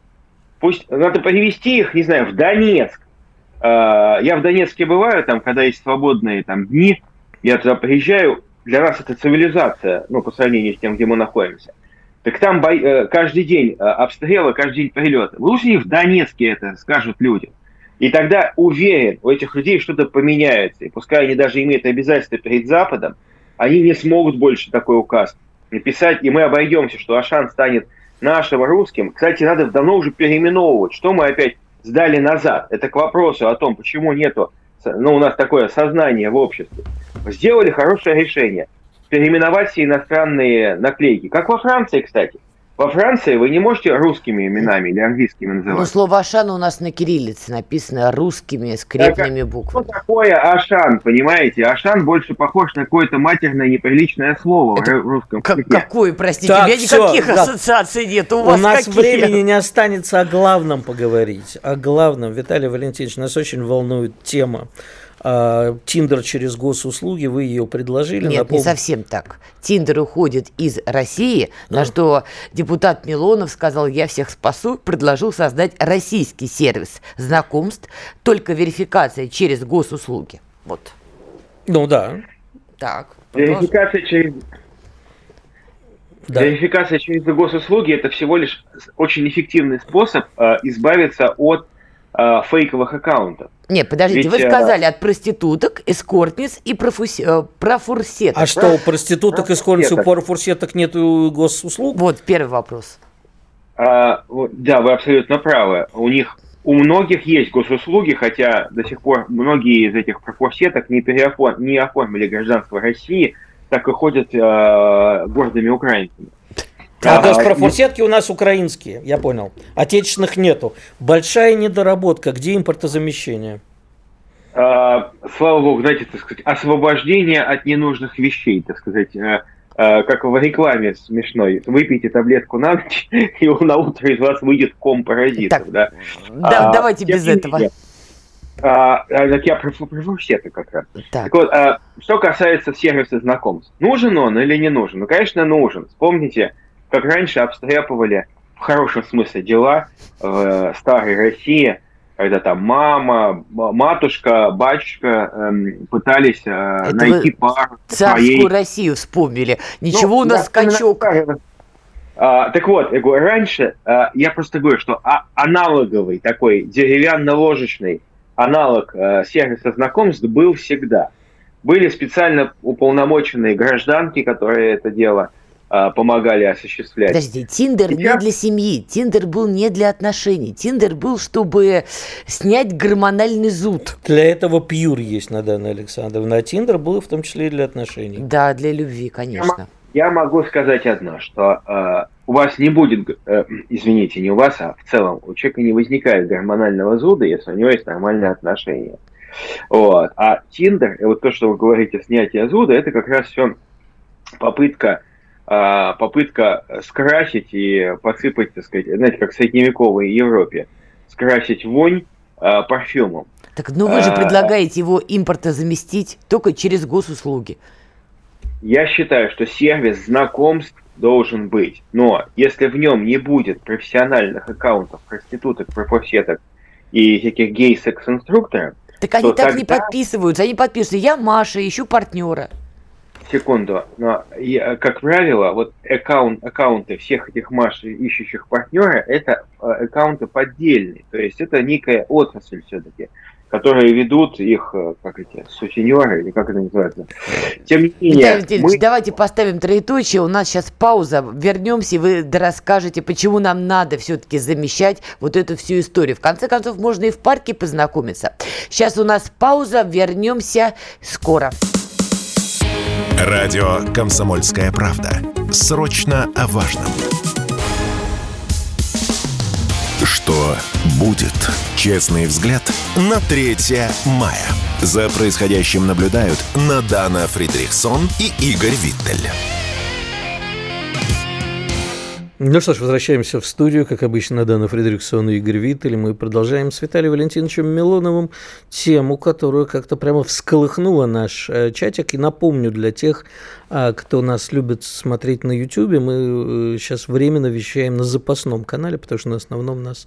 Пусть надо привести их, не знаю, в Донецк. А, я в Донецке бываю, там, когда есть свободные там, дни, я туда приезжаю, для нас это цивилизация, ну, по сравнению с тем, где мы находимся. Так там бо... Э, каждый день э, обстрелы, каждый день прилеты. Лучше в Донецке это скажут людям. И тогда уверен, у этих людей что-то поменяется. И пускай они даже имеют обязательства перед Западом, они не смогут больше такой указ написать, и мы обойдемся, что Ашан станет нашим русским. Кстати, надо давно уже переименовывать, что мы опять сдали назад. Это к вопросу о том, почему нету ну, у нас такое сознание в обществе. Сделали хорошее решение. Переименовать все иностранные наклейки. Как во Франции, кстати. Во Франции вы не можете русскими именами или английскими называть. Ну, слово «Ашан» у нас на кириллице написано русскими скрепными так, буквами. Что такое «Ашан», понимаете? «Ашан» больше похож на какое-то матерное неприличное слово Это в русском языке. Какое, простите, так, у меня все, никаких да. ассоциаций нет. У, у вас нас какие? времени не останется о главном поговорить. О главном. Виталий Валентинович, нас очень волнует тема а, Тиндер через госуслуги, вы ее предложили. Нет, напом... не совсем так. Тиндер уходит из России, да. на что депутат Милонов сказал, я всех спасу, предложил создать российский сервис знакомств, только верификация через госуслуги. Вот. Ну да. Так. Верификация через... Да. Верификация через госуслуги это всего лишь очень эффективный способ э, избавиться от э, фейковых аккаунтов. Нет, подождите, Ведь, вы сказали от проституток, эскортниц и профуси... Э, профурсеток. А что, у проституток, эскортниц и профурсеток нет госуслуг? Вот первый вопрос. А, да, вы абсолютно правы. У них у многих есть госуслуги, хотя до сих пор многие из этих профурсеток не, переоформ... не оформили гражданство России, так и ходят э, гордыми украинцами. А, а то есть профурсетки у нас украинские, я понял. Отечественных нету. Большая недоработка. Где импортозамещение? А, слава богу, знаете, так сказать, освобождение от ненужных вещей, так сказать, а, а, как в рекламе смешной. Выпейте таблетку на ночь, и на утро из вас выйдет ком паразитов. Так, да, да а, давайте без этого. Менее, А, а, так я про, про фурсеты как раз. Так, так вот, а, что касается сервиса знакомств. Нужен он или не нужен? Ну, конечно, нужен. Вспомните, как раньше обстряпывали в хорошем смысле дела в старой России, когда там мама, матушка, батюшка эм, пытались э, Это найти пару царскую своей... Россию вспомнили. Ничего ну, у нас скачок. А, так вот, я говорю, раньше а, я просто говорю, что а, аналоговый такой деревянно-ложечный аналог а, сервиса знакомств был всегда. Были специально уполномоченные гражданки, которые это дело помогали осуществлять. Подожди, Тиндер Сейчас... не для семьи, Тиндер был не для отношений, Тиндер был, чтобы снять гормональный зуд. Для этого пьюр есть, Надана Александровна, а Тиндер был в том числе и для отношений. Да, для любви, конечно. Я могу сказать одно, что э, у вас не будет, э, извините, не у вас, а в целом у человека не возникает гормонального зуда, если у него есть нормальные отношения. Вот. А Тиндер, вот то, что вы говорите, снятие зуда, это как раз все попытка попытка скрасить и посыпать, так сказать, знаете, как в средневековой Европе, скрасить вонь э, парфюмом. Так, ну вы же предлагаете его импорта заместить только через госуслуги. Я считаю, что сервис знакомств должен быть. Но если в нем не будет профессиональных аккаунтов проституток, пропорсеток и всяких гей-секс-инструкторов, так они так тогда... не подписываются. Они подписываются. Я Маша, ищу партнера. Секунду. Но, я, как правило, вот аккаунт, аккаунты всех этих Маш, ищущих партнера, это э, аккаунты поддельные. То есть это некая отрасль все-таки которые ведут их, э, как эти, сутенеры, или как это называется. Тем не менее... Виталий мы... давайте поставим троеточие, у нас сейчас пауза, вернемся, и вы расскажете, почему нам надо все-таки замещать вот эту всю историю. В конце концов, можно и в парке познакомиться. Сейчас у нас пауза, вернемся скоро. Радио «Комсомольская правда». Срочно о важном. Что будет? Честный взгляд на 3 мая. За происходящим наблюдают Надана Фридрихсон и Игорь Виттель. Ну что ж, возвращаемся в студию. Как обычно, Дана Фредериксон и Игорь Виттель. Мы продолжаем с Виталием Валентиновичем Милоновым тему, которую как-то прямо всколыхнула наш э, чатик. И напомню для тех, а, кто нас любит смотреть на YouTube, мы сейчас э, временно вещаем на запасном канале, потому что на основном нас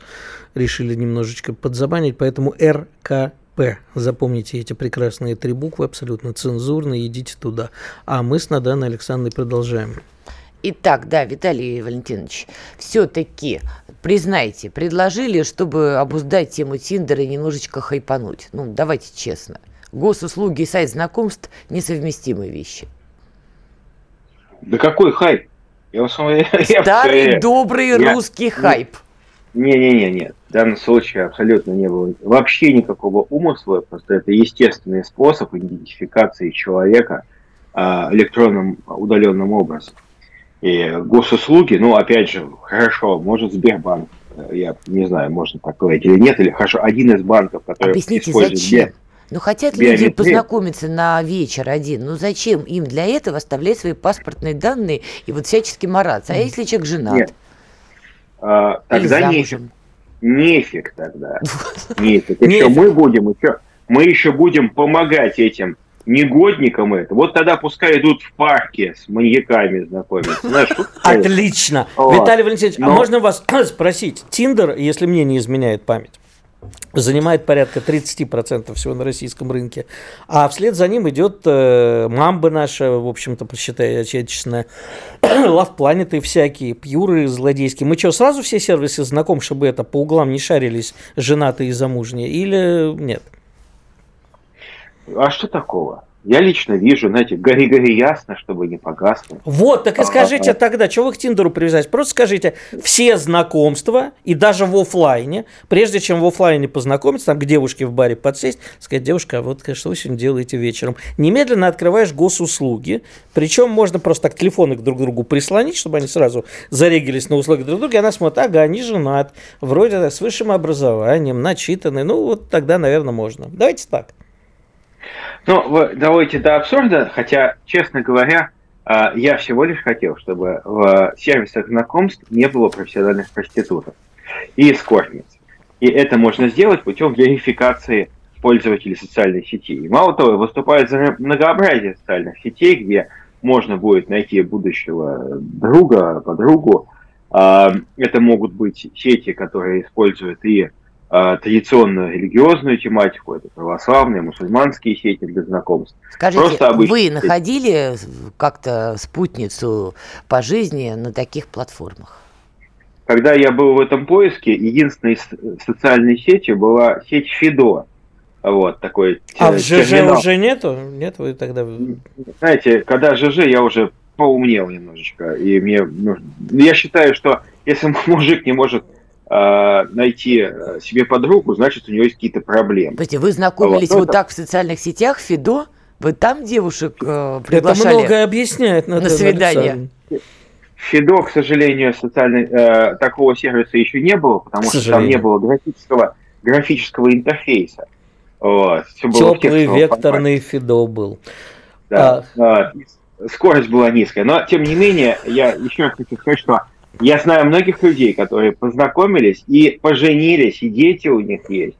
решили немножечко подзабанить. Поэтому РКП. Запомните эти прекрасные три буквы, абсолютно цензурные, идите туда. А мы с Наданой Александрой продолжаем. Итак, да, Виталий Валентинович, все-таки признайте, предложили, чтобы обуздать тему Тиндера и немножечко хайпануть. Ну, давайте честно. Госуслуги и сайт знакомств – несовместимые вещи. Да какой хайп? Я, я, Старый я, добрый я, русский я, хайп. Не-не-не, В данном случае абсолютно не было вообще никакого умысла, просто это естественный способ идентификации человека а, электронным удаленным образом. И госуслуги, ну, опять же, хорошо, может Сбербанк, э, я не знаю, можно так говорить или нет, или хорошо, один из банков, который Объясните, использует зачем? Ну, хотят люди познакомиться на вечер один. Ну, зачем им для этого оставлять свои паспортные данные и вот всячески мараться? А если человек женат? Нет. А, тогда нефиг. Нефиг тогда. Нефиг. Еще мы будем, еще, мы еще будем помогать этим негодникам это. Вот тогда пускай идут в парке с маньяками знакомиться. Знаешь, Отлично. Вот. Виталий Валентинович, а Но... а можно вас спросить? Тиндер, если мне не изменяет память, занимает порядка 30% всего на российском рынке. А вслед за ним идет э, Мамба наша, в общем-то, посчитай, отечественная, Лавпланеты всякие, Пьюры злодейские. Мы что, сразу все сервисы знаком, чтобы это по углам не шарились женатые и замужние, или нет? А что такого? Я лично вижу, знаете, гори-гори ясно, чтобы не погасло. Вот, так и скажите тогда, что вы к Тиндеру привязать? Просто скажите, все знакомства, и даже в офлайне, прежде чем в офлайне познакомиться, там к девушке в баре подсесть, сказать, девушка, а вот что вы сегодня делаете вечером? Немедленно открываешь госуслуги, причем можно просто так телефоны друг к другу прислонить, чтобы они сразу зарегились на услуги друг друга, и она смотрит, ага, они женат, вроде с высшим образованием, начитанный, ну вот тогда, наверное, можно. Давайте так. Ну, доводите до абсурда, хотя, честно говоря, а, я всего лишь хотел, чтобы в сервисах знакомств не было профессиональных проституток и эскортниц. И это можно сделать путем верификации пользователи социальных сетей. Мало того, выступает за многообразие социальных сетей, где можно будет найти будущего друга, подругу. А, это могут быть сети, которые используют и традиционную религиозную тематику, это православные, мусульманские сети для знакомств. Скажите, вы находили как-то спутницу по жизни на таких платформах? Когда я был в этом поиске, единственной социальной сетью была сеть Фидо. Вот, такой А в ЖЖ терминал. уже нету? Нет, вы тогда... Знаете, когда ЖЖ, я уже поумнел немножечко. И мне нужно... Я считаю, что если мужик не может э, найти э, себе подругу, значит, у него есть какие-то проблемы. То есть вы знакомились вот, вот так в социальных сетях, Фидо? Вы там девушек э, приглашали? Это многое объясняет. На, на свидание. Фидо, к сожалению, социальный, э, такого сервиса еще не было, потому что там не было графического, графического интерфейса. Вот, все было Теплый векторный формате. Фидо был. Да, а... скорость была низкая. Но, тем не менее, я еще раз хочу сказать, что я знаю многих людей, которые познакомились и поженились, и дети у них есть.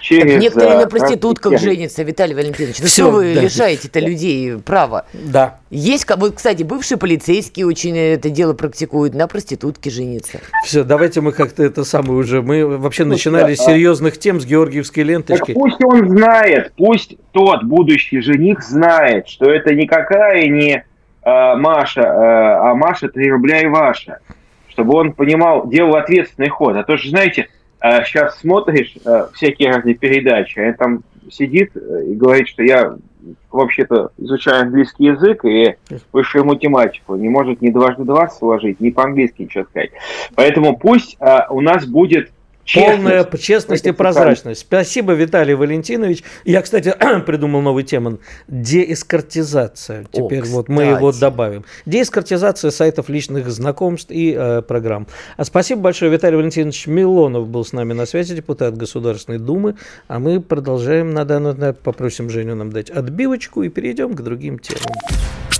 Через, так некоторые на проститутках женятся, Виталий Валентинович. Ну что вы да. лишаете-то людей права? Да. Есть, вот, кстати, бывшие полицейские очень это дело практикуют, на проститутке жениться. Все, давайте мы как-то это самое уже... Мы вообще ну, начинали да, с серьезных тем, с георгиевской ленточки. Так пусть он знает, пусть тот будущий жених знает, что это никакая не э, Маша, э, а Маша 3 рубля и ваша чтобы он понимал, делал ответственный ход. А то же, знаете, сейчас э, смотришь э, всякие разные передачи, а там сидит э, и говорит, что я вообще-то изучаю английский язык и высшую математику, не может ни дважды два сложить, ни по-английски ничего сказать. Поэтому пусть у нас будет Полная честность и прозрачность. Спасибо, Виталий Валентинович. Я, кстати, придумал новый термин. Деэскортизация. Теперь О, вот мы его добавим. Деэскортизация сайтов личных знакомств и э, программ. А спасибо большое. Виталий Валентинович Милонов был с нами на связи, депутат Государственной Думы. А мы продолжаем. Надо, надо попросим Женю нам дать отбивочку и перейдем к другим темам.